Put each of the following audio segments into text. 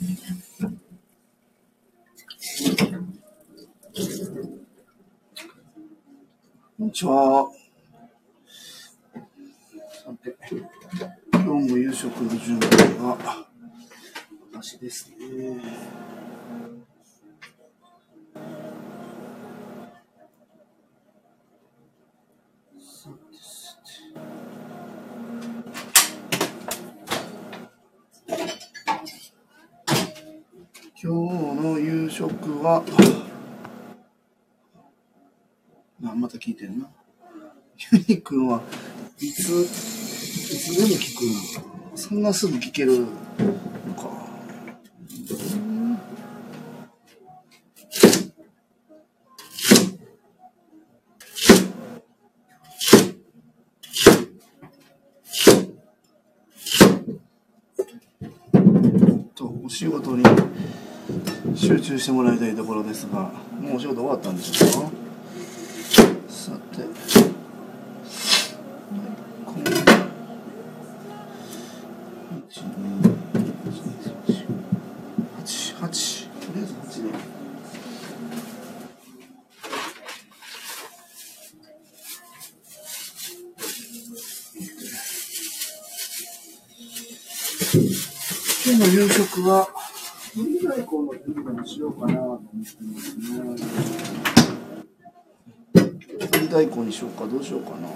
こんにちは。さて、今日も夕食の準備は私ですね。は、あ、また聞いてんな。ユニ君はいつ、いつでも聞くそんなすぐ聞けるのか。集してもらいたいところですが、もうお仕事終わったんでしょうか？さて、こん。一二一二三四八八とりあえず八で。今日の夕食は、ぶり大根の準備にしようかなと思ってますね。ぶり大根にしようか、どうしようかな。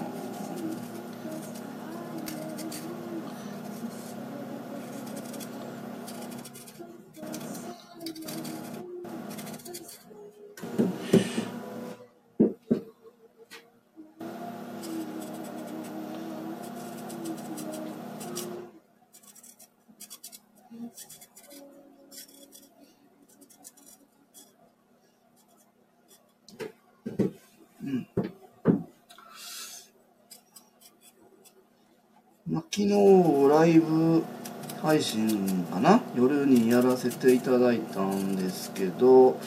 まあ、昨日ライブ配信かな？夜にやらせていただいたんですけど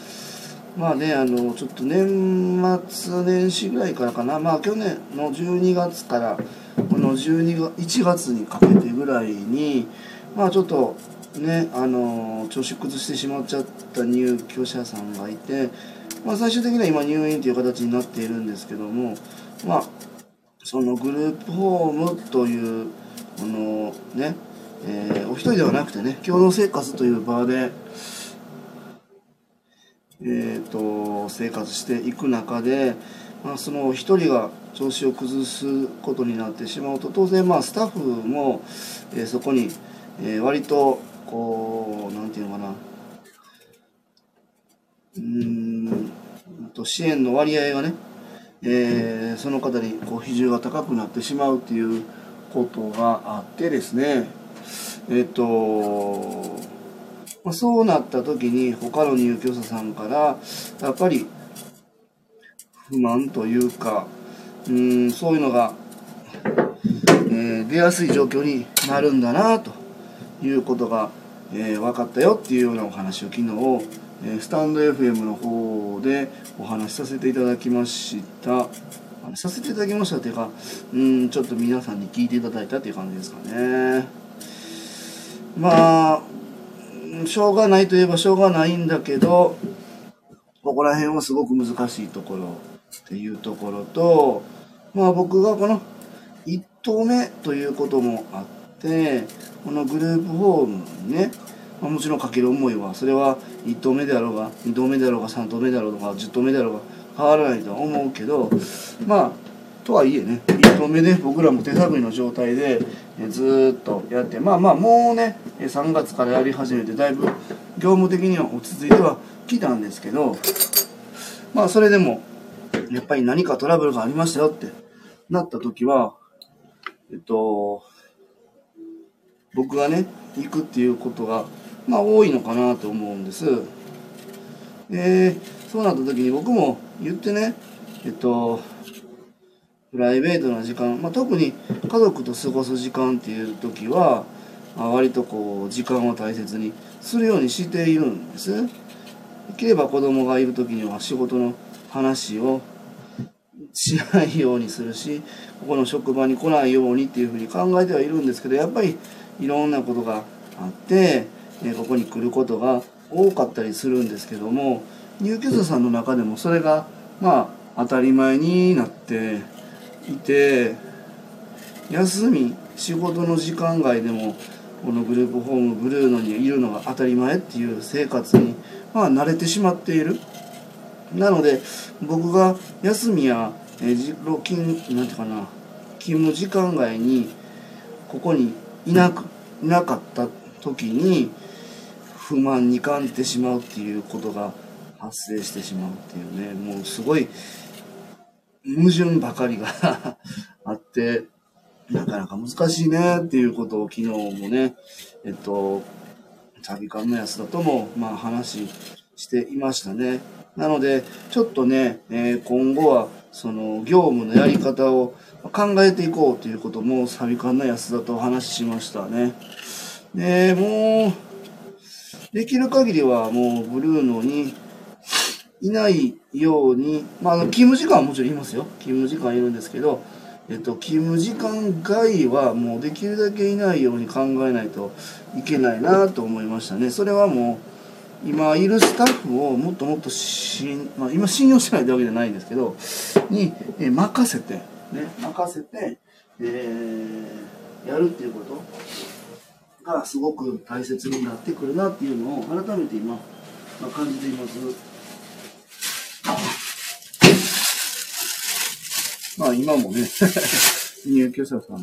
まあねあのちょっと年末年始ぐらいからかな。まあ去年の12月からこの12月1月にかけてぐらいにまあちょっとねあの調子崩してしまっちゃった入居者さんがいて、まあ、最終的には今入院という形になっているんですけどもまあそのグループホームというこのね、えーお一人ではなくてね共同生活という場で、えー、と生活していく中で、まあ、その一人が調子を崩すことになってしまうと当然まあスタッフも、えーそこに、えー割とこうなんていうのかな。うんと支援の割合がねえーその方にこう比重が高くなってしまうっていうことがあってですね。えっ、と、ま、そうなった時に他の入居者さんからやっぱり不満というかうんそういうのが、えー出やすい状況になるんだなということが、えー分かったよっていうようなお話を昨日、えスタンド FM の方でお話しさせていただきました。させていただきましたっていうか、うん、ちょっと皆さんに聞いていただいたっていう感じですかね。まあ、しょうがないといえばしょうがないんだけど、ここら辺はすごく難しいところっていうところと、まあ僕がこの一投目ということもあって、このグループホームにね、まあ、もちろんかける思いは、それは1投目であろうが、2投目であろうが、3投目であろうが、10投目であろうが変わらないとは思うけど、まあ、とはいえね、1投目で僕らも手探りの状態でえずっとやって、まあまあもうね、3月からやり始めて、だいぶ業務的には落ち着いてはきたんですけど、まあそれでも、やっぱり何かトラブルがありましたよってなった時は、えっと、僕がね、行くっていうことが、まあ多いのかなと思うんです。で、そうなった時に僕も言ってね、えっと、プライベートな時間、まあ、特に家族と過ごす時間っていう時は、まあ、割とこう時間を大切にするようにしているんです。できれば子供がいる時には仕事の話をしないようにするしここの職場に来ないようにっていうふうに考えてはいるんですけどやっぱりいろんなことがあって、えここに来ることが多かったりするんですけども入居者さんの中でもそれがまあ当たり前になっていて休み仕事の時間外でもこのグループホームブルーノにいるのが当たり前っていう生活にまあ慣れてしまっている。なので僕が休みやえ勤なんていうかな勤務時間外にここにいなくいなかった時に不満に感じてしまうっていうことが発生してしまうっていうねもうすごい矛盾ばかりが あってなかなか難しいねっていうことを昨日もねえっと旅館の安田ともまあ話していましたね。なのでちょっとね、えー、今後はその業務のやり方を考えていこうということもサビ館の安田とお話ししましたね。でもうできる限りはもうブルーノにいないように、まあ、あの、勤務時間はもちろんいますよ。勤務時間いるんですけど、えっと、勤務時間外はもうできるだけいないように考えないといけないなと思いましたね。それはもう、今いるスタッフをもっともっとしまあ、今信用してないってわけじゃないんですけど、に、え任せて、ね、任せて、えー、やるっていうことがすごく大切になってくるなっていうのを改めて今、まあ、感じています。まあ今もね 入居者さんが、あ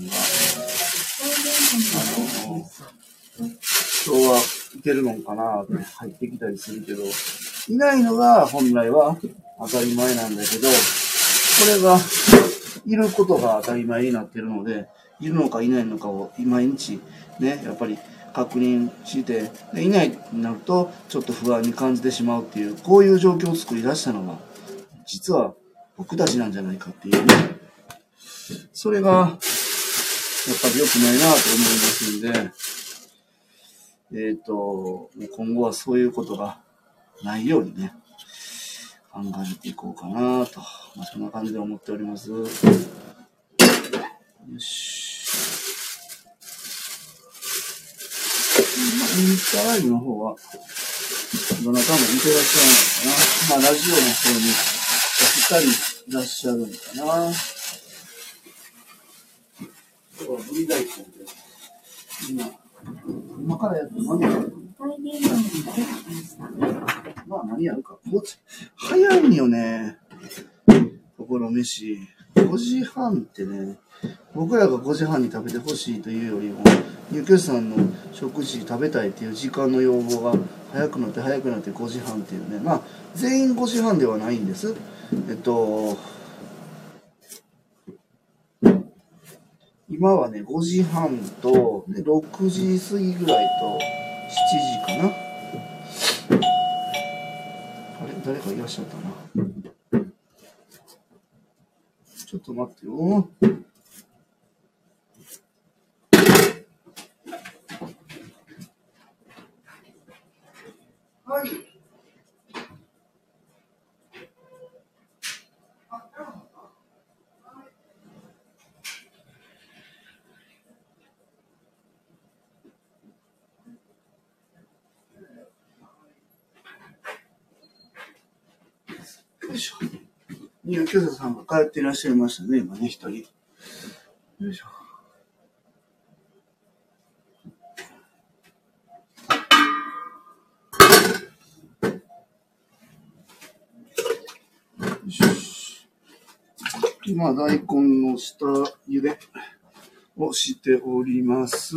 の、今日はいけるのかなって入ってきたりするけど、いないのが本来は当たり前なんだけど、これが、いることが当たり前になってるので、いるのかいないのかを毎日ね、やっぱり確認してでいないになるとちょっと不安に感じてしまうっていうこういう状況を作り出したのが実は僕たちなんじゃないかっていうねそれがやっぱり良くないなと思いますんでえっ、ー、と今後はそういうことがないようにね考えていこうかなと、まあ、そんな感じで思っております。よし。インスタライブの方は、どなたも見てらっしゃるのかな。まあ、ラジオの方に、お二人いらっしゃるのかな。今日はブリ大根で、今、今からやって何やるまあ、何やるか。早いんよね。ところ飯。5時半ってね、僕らが5時半に食べてほしいというよりも、入居者さんの食事食べたいっていう時間の要望が早くなって早くなって5時半っていうね。まあ全員5時半ではないんです。えっと今はね5時半とで6時過ぎぐらいと7時かな。あれ？誰かいらっしゃったなちょっと待ってよ。入居者さんが帰っていらっしゃいましたね、今ね、一人。よいしょ。今、大根の下茹でをしております。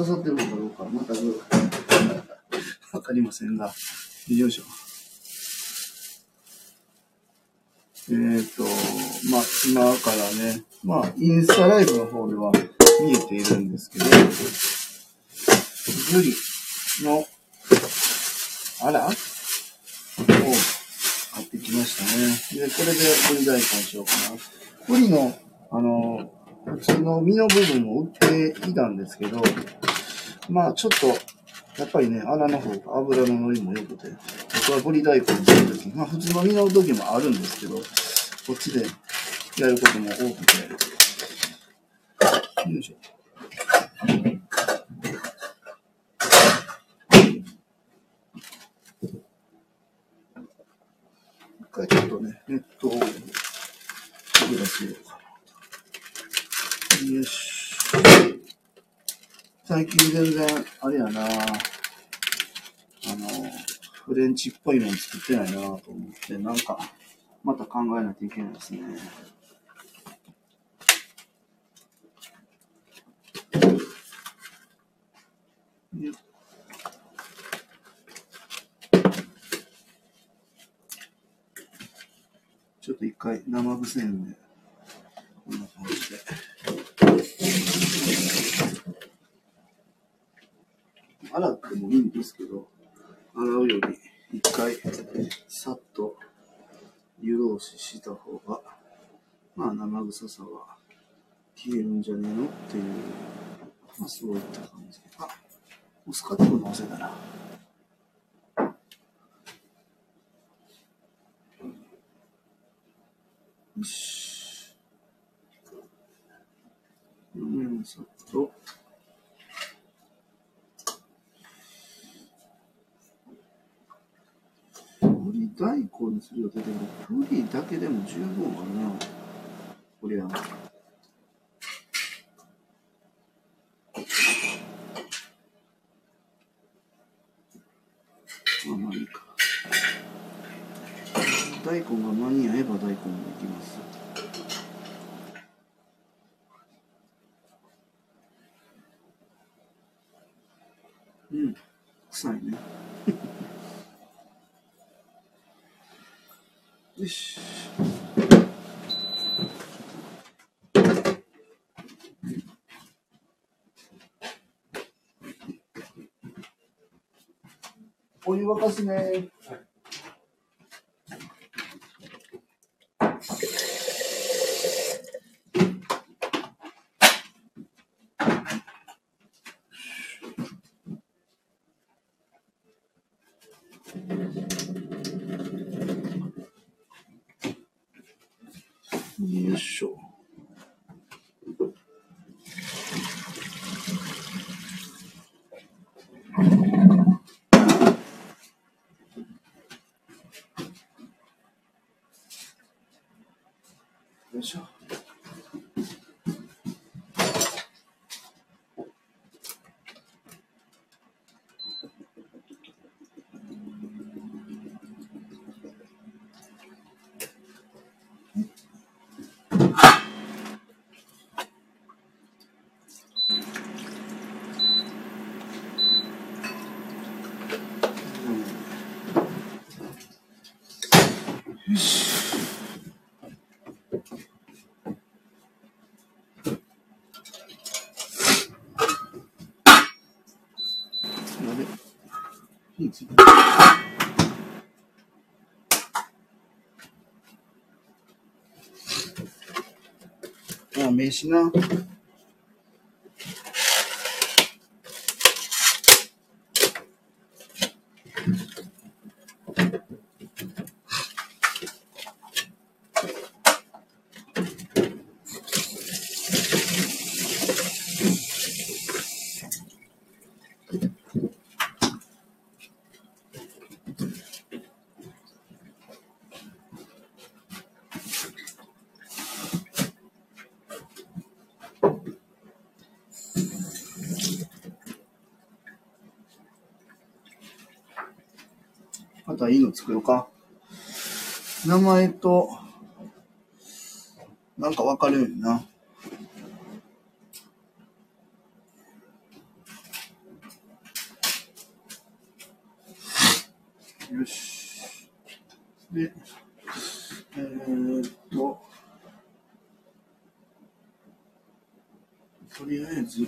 刺さってるのかどうか、全くわかりませんが、よいしょ。えっ、ー、と、まあ、今からね、まあ、インスタライブの方では見えているんですけど、ブリの、あらを買ってきましたね。で、これでブリ大根しようかな。ブリの、あの、普通の身の部分も売っていたんですけど、まあちょっと、やっぱりね、穴の方が油の乗りも良くて、僕はブリ大根にするとき、まあ普通の身の時もあるんですけど、こっちでやることも多くて、よいしょ。一回ちょっとね、ネットをくぐらせようかな。よし。最近全然、あれやなあの、フレンチっぽいもの作ってないなと思って、なんか、また考えないといけないですね。ちょっと一回生癖んで、こんな感じで。洗ってもいいんですけど、洗うより一回さっと湯通しした方が、まあ生臭さは消えるんじゃねえのっていう、まあそういった感じ。あ、モスカットのせだな。よし。うん、さっと。ぶ考にする予定だけど、ぶりだけでも十分あるな。これは。まあまあいいか。大根が間に合えば大根もいきます。うん、臭いね。よし。お湯沸かすね。よいしょ。ああ、名刺な。またいいの作ろうか。名前と、なんかわかるよな。よし。で、えー、っと、とりあえず、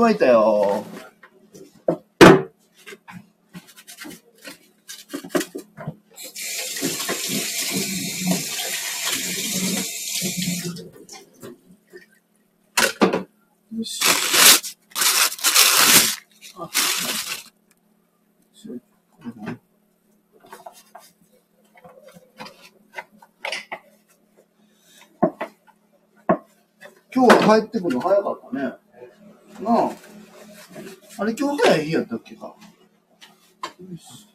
乾いたよ。よし。あ、今日は帰ってくるの早かったね。なあ。あれ今日早い日やったっけか。よし。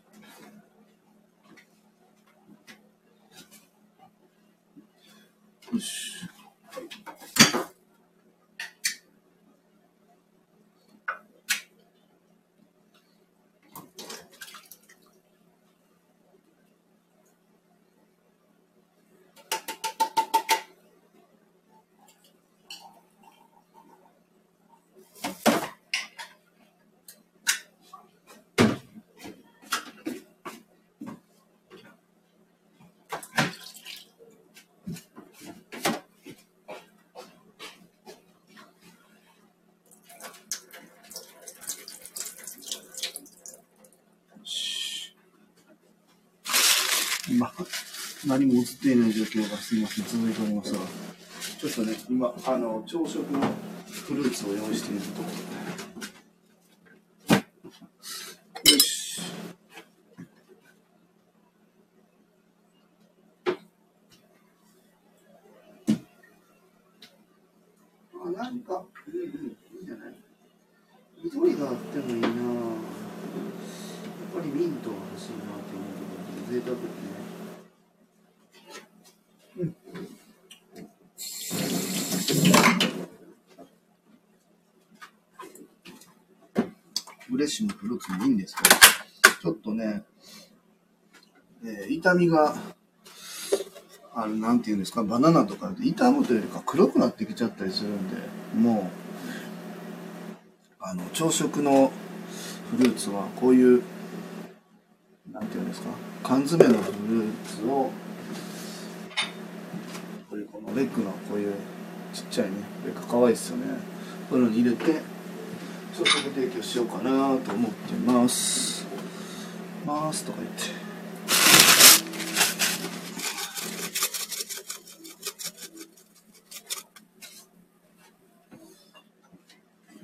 今、何も映っていない状況がすみません、続いておりますが、ちょっとね、今、あの、朝食のフルーツを用意しているところ。よし。あ、なんか、うんうん、いいんじゃない？緑があってもいいなやっぱりミントが欲しいなって思うけど、贅沢ね。レッシュのフルーツもいいんですけど、ちょっとね、えー痛みが、あの、なんていうんですか、バナナとかで傷むというよりか黒くなってきちゃったりするんで、もう、あの、朝食のフルーツはこういう、なんていうんですか、缶詰のフルーツを、こういうこのレッグのこういうちっちゃいね、レッグかわいいですよね。こういうのに入れて、朝食提供しようかなと思ってます。ますとか言って。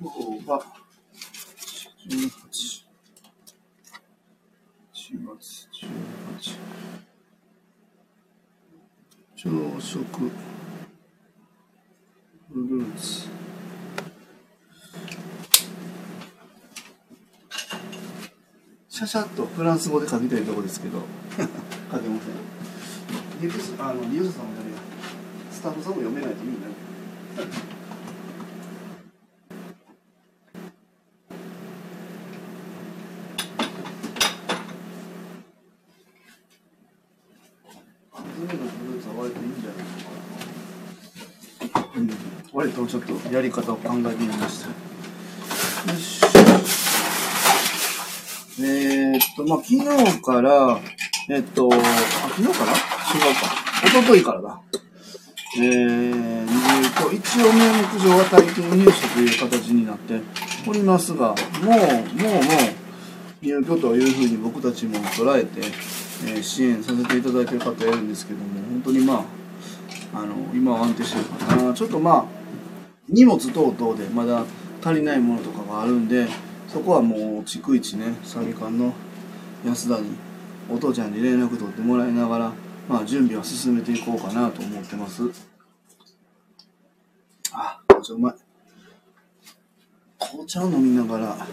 今日は18。4月18。朝食フルーツ。シャシャっとフランス語で書きたいところですけど。書けません。リュウスあのリュウスさんも誰やスタッフさんも読めないと意味ないんじゃないかなうん。割とちょっとやり方を考えてみましたよしえー、っと、まあ、昨日から、えっと、あ、昨日から？違うか。一昨日からだ。えー、と、一応名目上は体験入所という形になっておりますが、もう、もう、もう、入居というふうに僕たちも捉えて、えー支援させていただいてる方いるんですけども、本当にまあ、あの、今は安定してるかな。ちょっとまあ、荷物等々でまだ足りないものとかがあるんでそこはもう逐一ねサビ館の安田にお父ちゃんに連絡取ってもらいながらまあ準備は進めていこうかなと思ってます。あ紅茶うまい。紅茶を飲みながら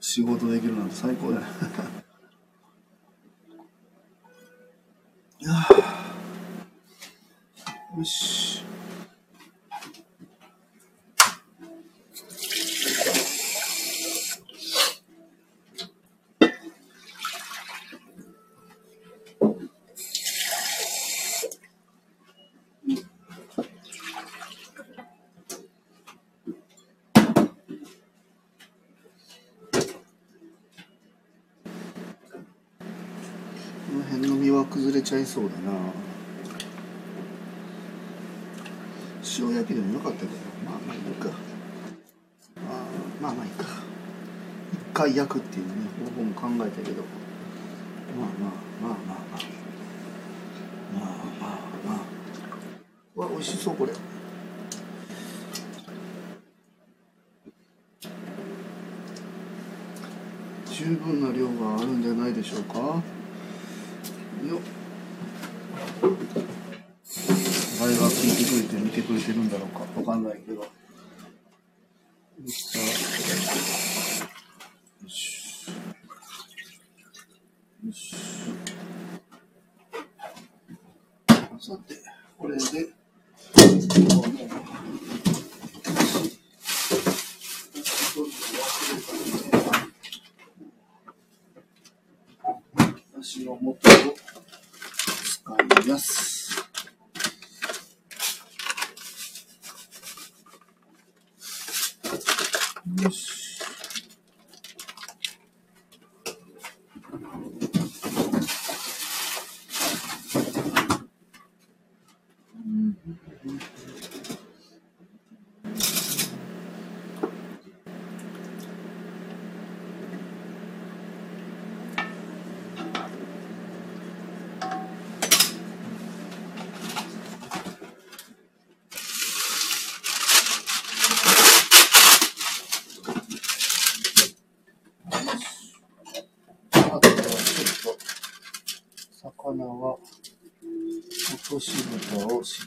仕事できるなんて最高だ。ねいやよしこの辺の実は崩れちゃいそうだな。塩焼きでもよかったけど。まあまあいいか。あまあまあいいか。一回焼くっていうね方法も考えたけど。まあまあまあまあまあ。まあまあまあ。わ美味しそうこれ。十分な量があるんじゃないでしょうかよっ誰が聞いてくれてるんだろうか。わかんないけど。よし。よし。さてこれで。今日の足の元を使います。this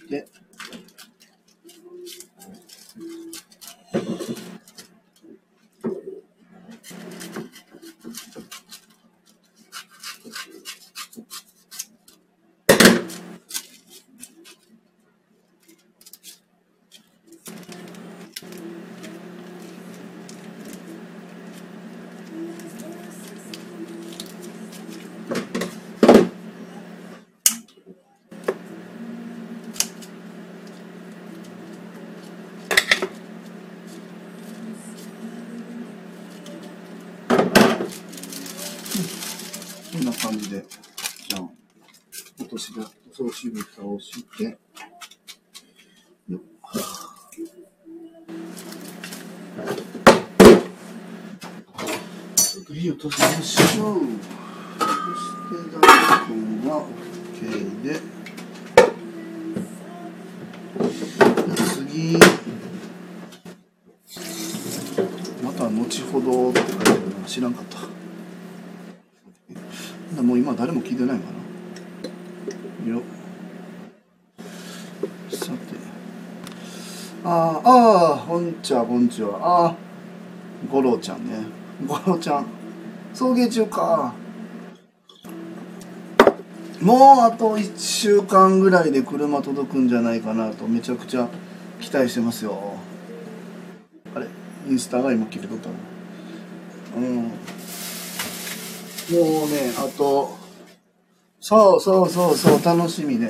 Yeah. 感じで、じゃあ、落とし蓋、落とし蓋をして、よっ火を落としましょう。そして、大根は OK で、次、また後ほどって書いてあるの知らんかった。今誰も聞いてないかな？よ。さて。ああ、ああ、こんちは、こんちは。ああ、五郎ちゃんね。五郎ちゃん。送迎中か。もうあと1週間ぐらいで車届くんじゃないかなとめちゃくちゃ期待してますよ。あれ？インスタが今切れとったの？うん。もうね、あと、そうそうそうそう、楽しみね。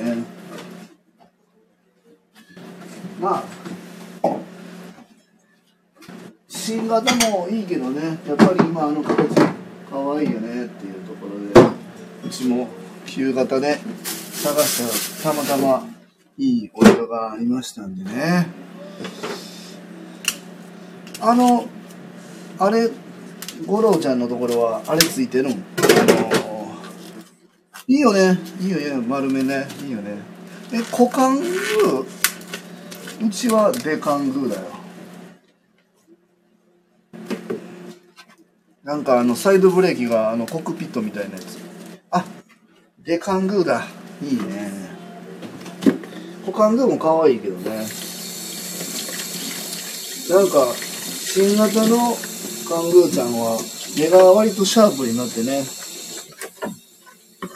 まあ、新型もいいけどね、やっぱり今あの形、可愛いいよねっていうところで、うちも旧型で。探したらたまたまいいお色がありましたんでね。あの、あれ、五郎ちゃんのところは、あれついてるん？いいよね。いいよね。丸めね。いいよね。え、股間グーうちはデカングーだよ。なんかあの、サイドブレーキがあの、コックピットみたいなやつ。あ、デカングーだ。いいね他のでも可愛いけどねなんか新型のカングーちゃんは目が割とシャープになってね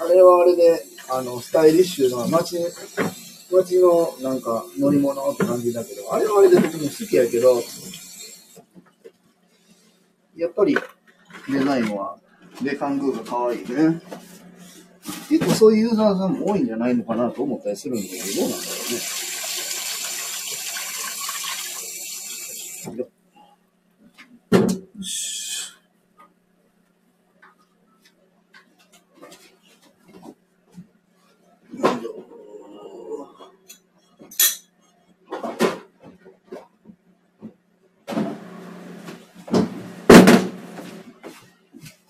あれはあれであのスタイリッシュな街街のなんか乗り物って感じだけどあれはあれで僕も好きやけどやっぱりデザインはでカングーが可愛いね結構そういうユーザーさんも多いんじゃないのかなと思ったりするんだけど、どうなんだろうね。よよし。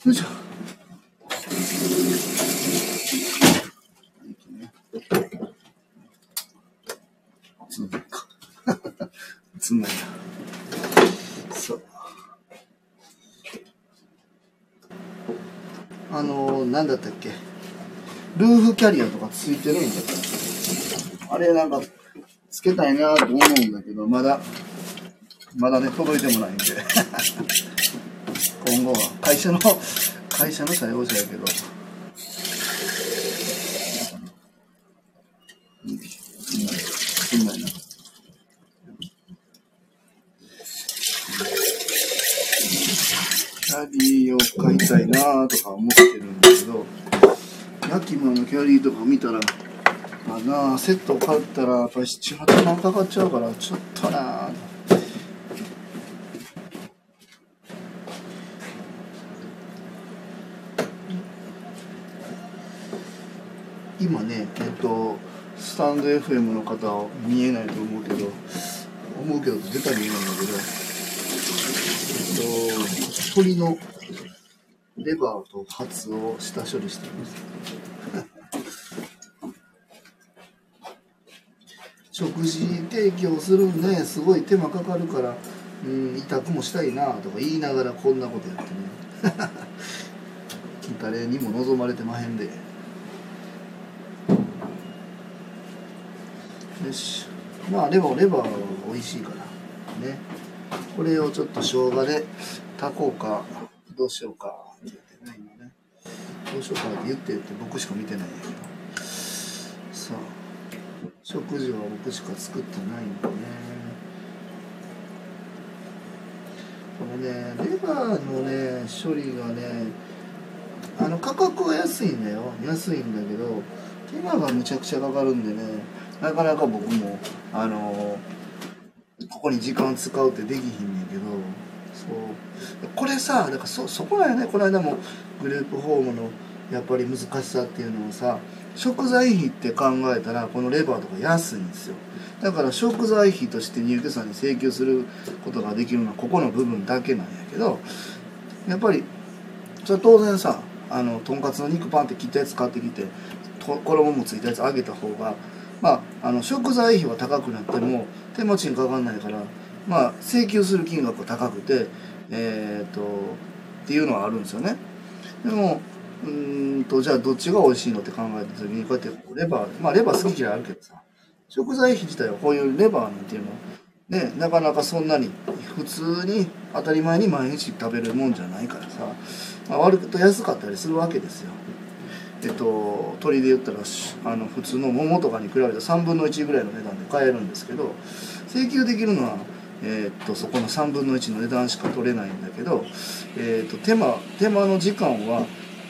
よいしょ。つんないか。つんないな。そう。あの、なんだったっけ？ルーフキャリアとかついてるんだから。あれなんか、つけたいなと思うんだけど、まだ、まだね、届いてもないんで。今後は、会社の、会社の採用者やけど。キャリーを買いたいなとか思ってるん。だけど、ヤキマのキャリーとか見たら、まあなあ、セット買ったらやっぱり7、8万かかっちゃうから、ちょっとなあ今ね、えっと、スタンド FM の方見えないと思うけど、思うけど、絶対見えないんだけど、えっと、鳥のレバーとハツを下処理してます。食事提供するんで、すごい手間かかるから、うん、委託もしたいなとか言いながらこんなことやってね。誰にも望まれてまへんで。し。まあ、レバー、レバーは美味しいから。ね。これをちょっと生姜で炊こうか、どうしようか。って言ってね、今ね。どうしようかって言ってって僕しか見てないんやけど。さあ。食事は僕しか作ってないんだね。このね、レバーのね、処理がね、あの価格は安いんだよ。安いんだけど、手間がむちゃくちゃかかるんでね、なかなか僕も、あのここに時間使うってできひんねんけど、そう。これさ、だからそ、そこだよね。この間もグループホームのやっぱり難しさっていうのをさ、食材費って考えたらこのレバーとか安いんですよだから食材費として入居者に請求することができるのはここの部分だけなんやけどやっぱりそれ当然さあのとんかつの肉パンって切ったやつ買ってきて衣もついたやつ揚げた方がまああの食材費は高くなっても手持ちにかかんないからまあ請求する金額は高くてえー、っとっていうのはあるんですよねでもうんと、じゃあどっちが美味しいのって考えた時に、こうやってレバー、まあレバー好き嫌いあるけどさ、食材費自体はこういうレバーなんていうの、ね、なかなかそんなに普通に当たり前に毎日食べるもんじゃないからさ、まあ、割と安かったりするわけですよ。えっと、鳥で言ったらあの普通の桃とかに比べた3分の1ぐらいの値段で買えるんですけど請求できるのは、えー、っとそこの3分の1の値段しか取れないんだけど、えー、っと手間手間の時間は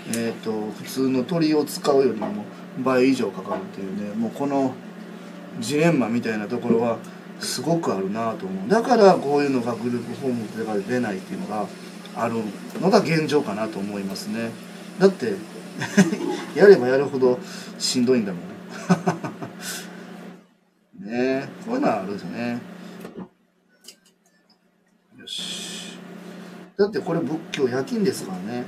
えーと、普通の鳥を使うよりも倍以上かかるっていうねもうこのジレンマみたいなところはすごくあるなと思う。だからこういうのがグループホームとかで出ないっていうのがあるのが現状かなと思いますね。だって やればやるほどしんどいんだもんね。こういうのはあるんですよね。よし。だってこれ仏教夜勤ですからね。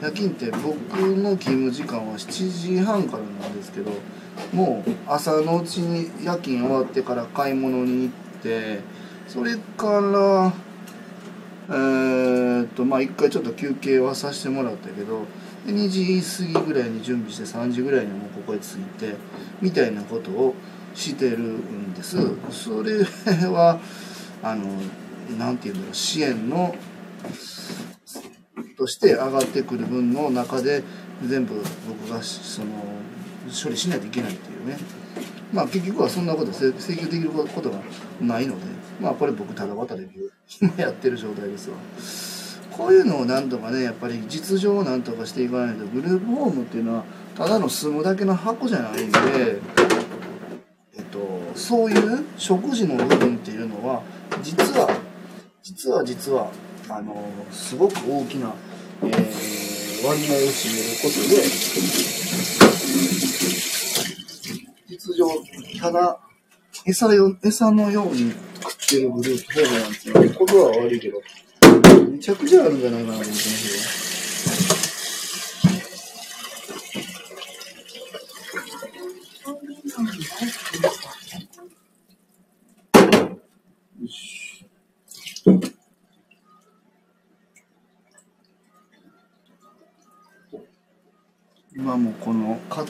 夜勤って僕の勤務時間は7時半からなんですけどもう朝のうちに夜勤終わってから買い物に行ってそれからえー、っとまあ一回ちょっと休憩はさせてもらったけどで2時過ぎぐらいに準備して3時ぐらいにもうここへ着いてみたいなことをしてるんです。それはあのなんていうんだろう支援のとして上がってくる分の中で全部僕がその処理しないといけないっていうね。まあ結局はそんなこと請求できることがないのでまあこれ僕ただ渡り今やってる状態ですわ。こういうのをなんとかねやっぱり実情をなんとかしていかないとグループホームっていうのはただの住むだけの箱じゃないんでえっとそういう食事の部分っていうのは実は実は実はあのすごく大きな、えー、割合を占めることで実情ただ餌よ餌のように食ってるグループホームなんていうことは悪いけどめちゃくちゃあるんじゃないかなと思ってますよ。今もこのカ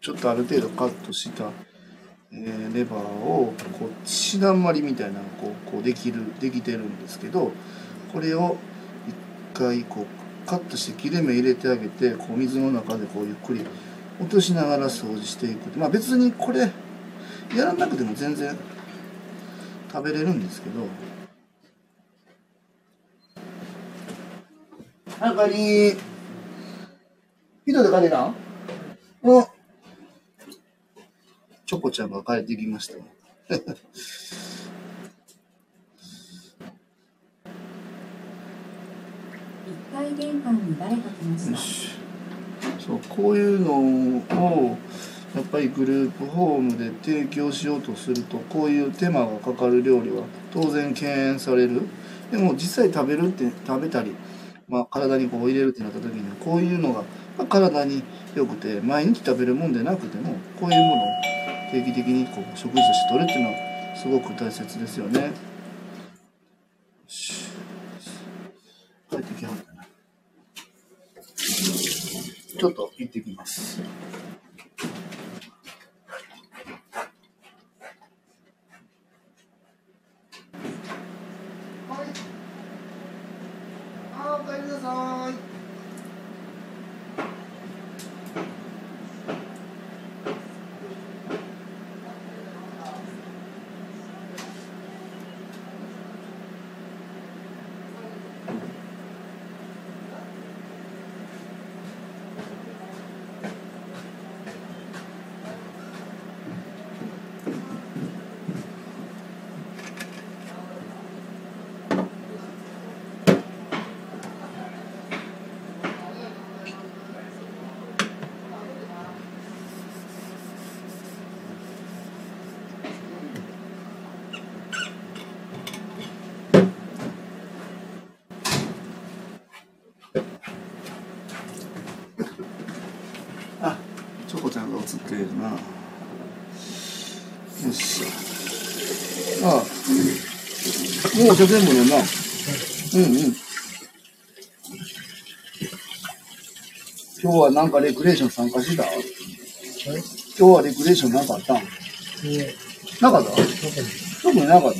ちょっとある程度カットした、レバーをこう血だまりみたいなのこうこうできるできてるんですけどこれを一回こうカットして切れ目入れてあげてこう水の中でこうゆっくり落としながら掃除していく。まあ別にこれやらなくても全然食べれるんですけど。あかり人で帰れなうん。チョコちゃんが帰ってきました。階玄関に誰か来ました。そうこういうのをやっぱりグループホームで提供しようとするとこういう手間がかかる料理は当然敬遠される。でも実際食べるって食べたり、まあ、体にこう入れるってなった時にはこういうのが体に良くて毎日食べるもんでなくてもこういうものを定期的にこう食事として取るっていうのはすごく大切ですよね。帰ってきはったな。ちょっと行ってきます。はい。あ、お帰りなさい。映っているな。よっしゃ。ああもうお茶全部ねんな。うんうん。今日はなんかレクレーション参加した？今日はレクレーションなかった？んなかった？特になかった、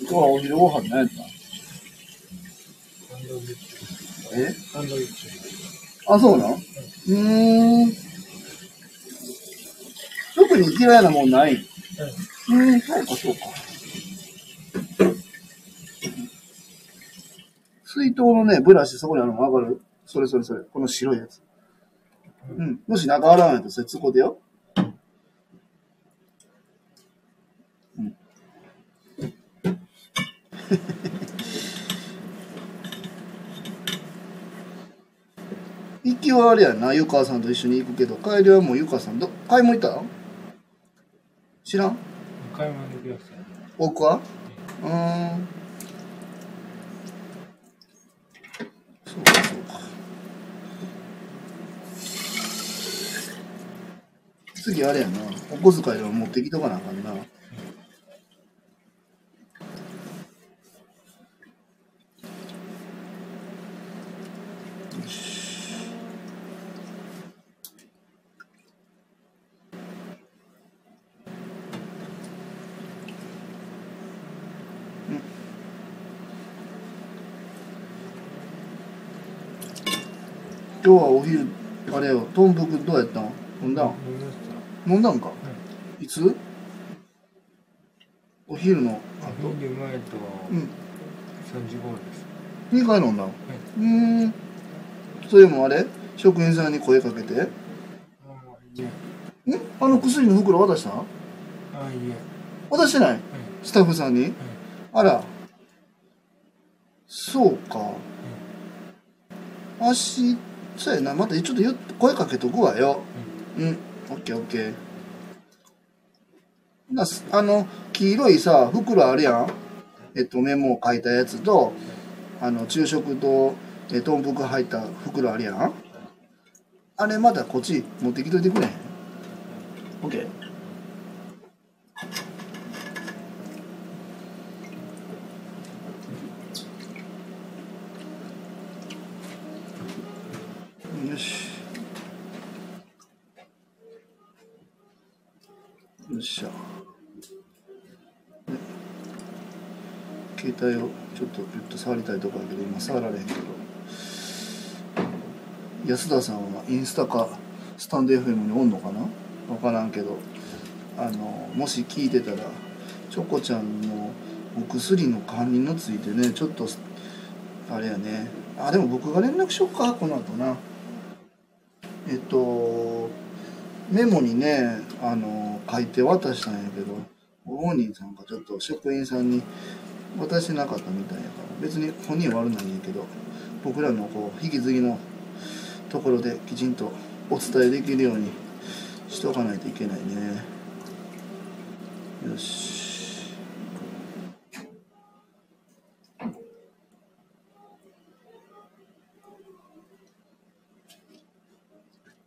今日はお昼ご飯何やったえサンドイッチ。あ、そうなの、うん、特に嫌いなもんない。うん、うん、そうか、そうか。水筒のね、ブラシそこにあるのわかる？それそれそれ。この白いやつ。うん。もし中洗わないとそれつこでよ。うん。行きはあれやな湯川さんと一緒に行くけど。帰りはもう湯川さんど買い物行った知らん？買い物行きました奥は？うん。そうかそうか。次あれやな。お小遣いを持ってきとかなあかんな今日はお昼あれよトンブクどうやったん？飲んだん？飲んだんか、いつ？お昼の。あ、後飲んで前とうん。三時頃です。2回飲んだん、うーん。それもあれ？職員さんに声かけて？んあ、いえ。あの薬の袋渡したん？あ、いえ。渡してない？はい。スタッフさんに？あら。そうか。足そうやな。またちょっと声かけとくわよ。うん。オッケーオッケー。なすあの黄色いさ袋あるやん。えっとメモを書いたやつとあの昼食とえ豚腹入った袋あるやん。あれまたこっち持ってきといてくれへん？オッケー携帯をちょっとピュッと触りたいところだけど今触られへんけど安田さんはインスタかスタンド FM におんのかな？分からんけどあのもし聞いてたらチョコちゃんのお薬の管理についてねちょっとあれやね。あでも僕が連絡しよっかこの後な。えっとメモにねあの書いて渡したんやけどご本人さんがちょっと職員さんに渡してなかったみたいやから別に本人は悪ないんやけど僕らのこう引き継ぎのところできちんとお伝えできるようにしとかないといけないね。よし。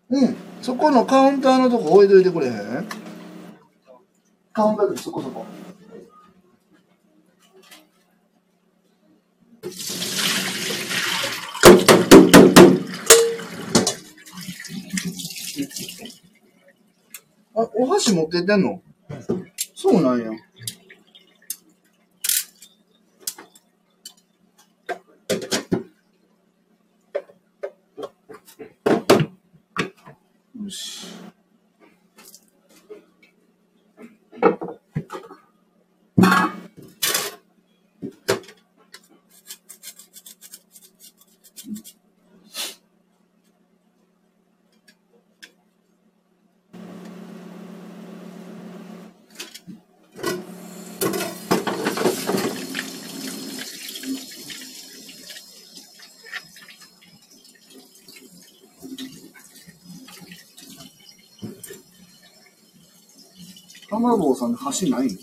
うん。そこのカウンターのとこ置いといてくれへん？カウンターでそこそこ。あ、お箸持っててんの？そうなんや。よし。玉坊さんの箸ないの？はい。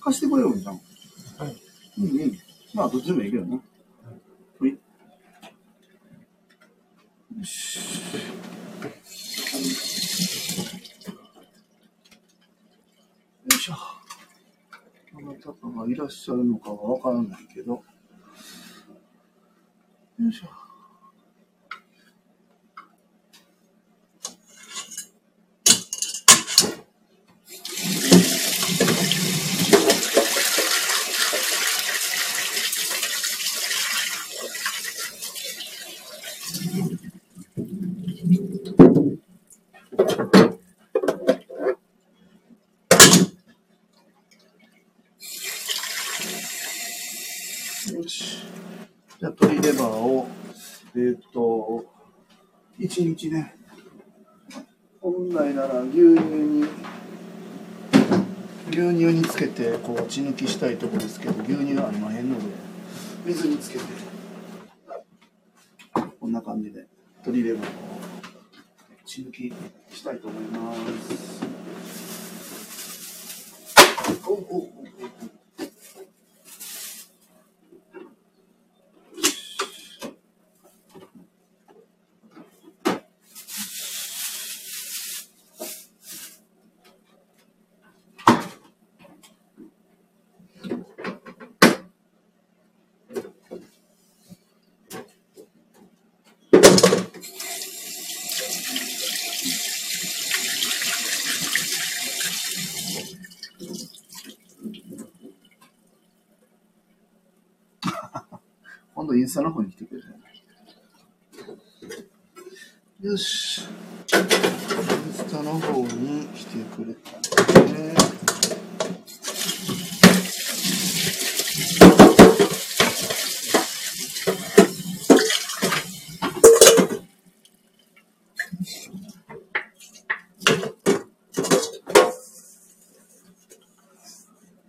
貸してくれるんじゃん。はい。うんうん。まあ、どっちでもいいけどな。はい。よし。よいしょ。どなたかがいらっしゃるのかはわからないけど。1年本来なら牛乳に牛乳につけてこう血抜きしたいとこですけど牛乳はありまへんので水につけてこんな感じで鶏レモンを血抜きしたいと思います。おおおお今度インスタの方に来てくれるよし。インスタの方に来てくれたね。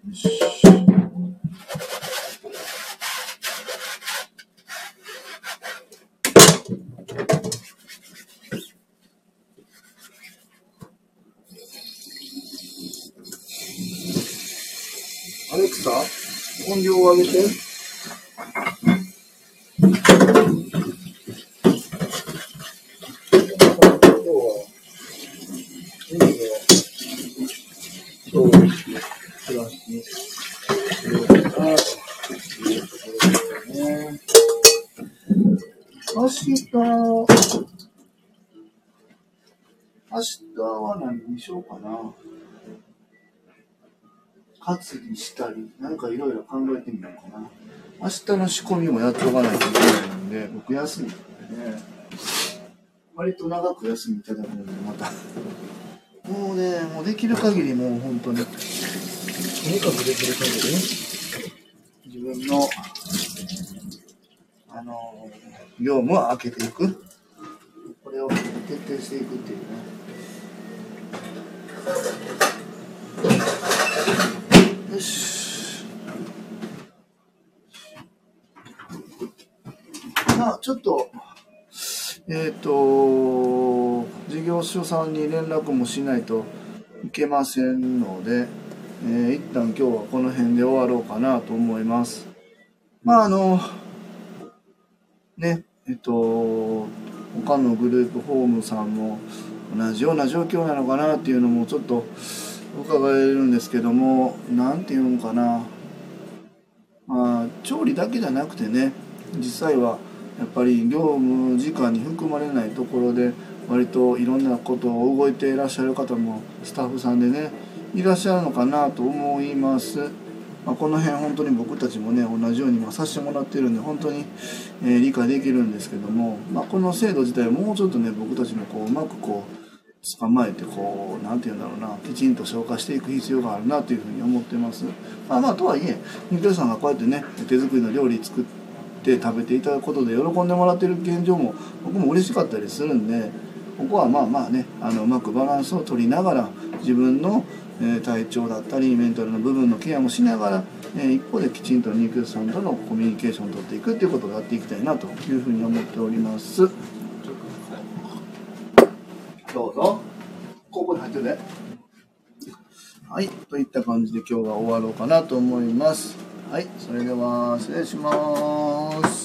よし。アレクサ、音量を上げて。明日は何にしようかな。担ぎしたり、なんかいろいろ考えてみようかな。明日の仕込みもやっておかないといけないんで、僕休みなんでね、割と長く休みいただくので、また。もうね、もうできる限りもう本当に、とにかくできる限り、自分の、あの、業務を開けていく。これを徹底していくっていうね。よし。まあ、ちょっと、えっ、と、事業所さんに連絡もしないといけませんので、えー一旦今日はこの辺で終わろうかなと思います。まあ、あの、ね、えっ、と、他のグループホームさんも同じような状況なのかなっていうのもちょっと伺えるんですけども、なんていうのかな。まあ、調理だけじゃなくてね、実際はやっぱり業務時間に含まれないところで、割といろんなことを動いていらっしゃる方もスタッフさんでね、いらっしゃるのかなと思います。まあ、この辺本当に僕たちもね、同じようにまさせてもらってるんで、本当に、え理解できるんですけども、まあ、この制度自体もうちょっとね、僕たちもこう、うまくこう、捕まえてこうなんて言うんだろうなきちんと消化していく必要があるなというふうに思ってますまあまあとはいえ肉屋さんがこうやってね手作りの料理作って食べていただくことで喜んでもらってる現状も僕も嬉しかったりするんでここはまあまあねあのうまくバランスを取りながら自分の、体調だったりメンタルの部分のケアもしながら、一方できちんと肉屋さんとのコミュニケーションを取っていくっていうことをやっていきたいなというふうに思っております。どうぞ。ここに入ってね。はい。といった感じで今日は終わろうかなと思います。はい。それでは、失礼します。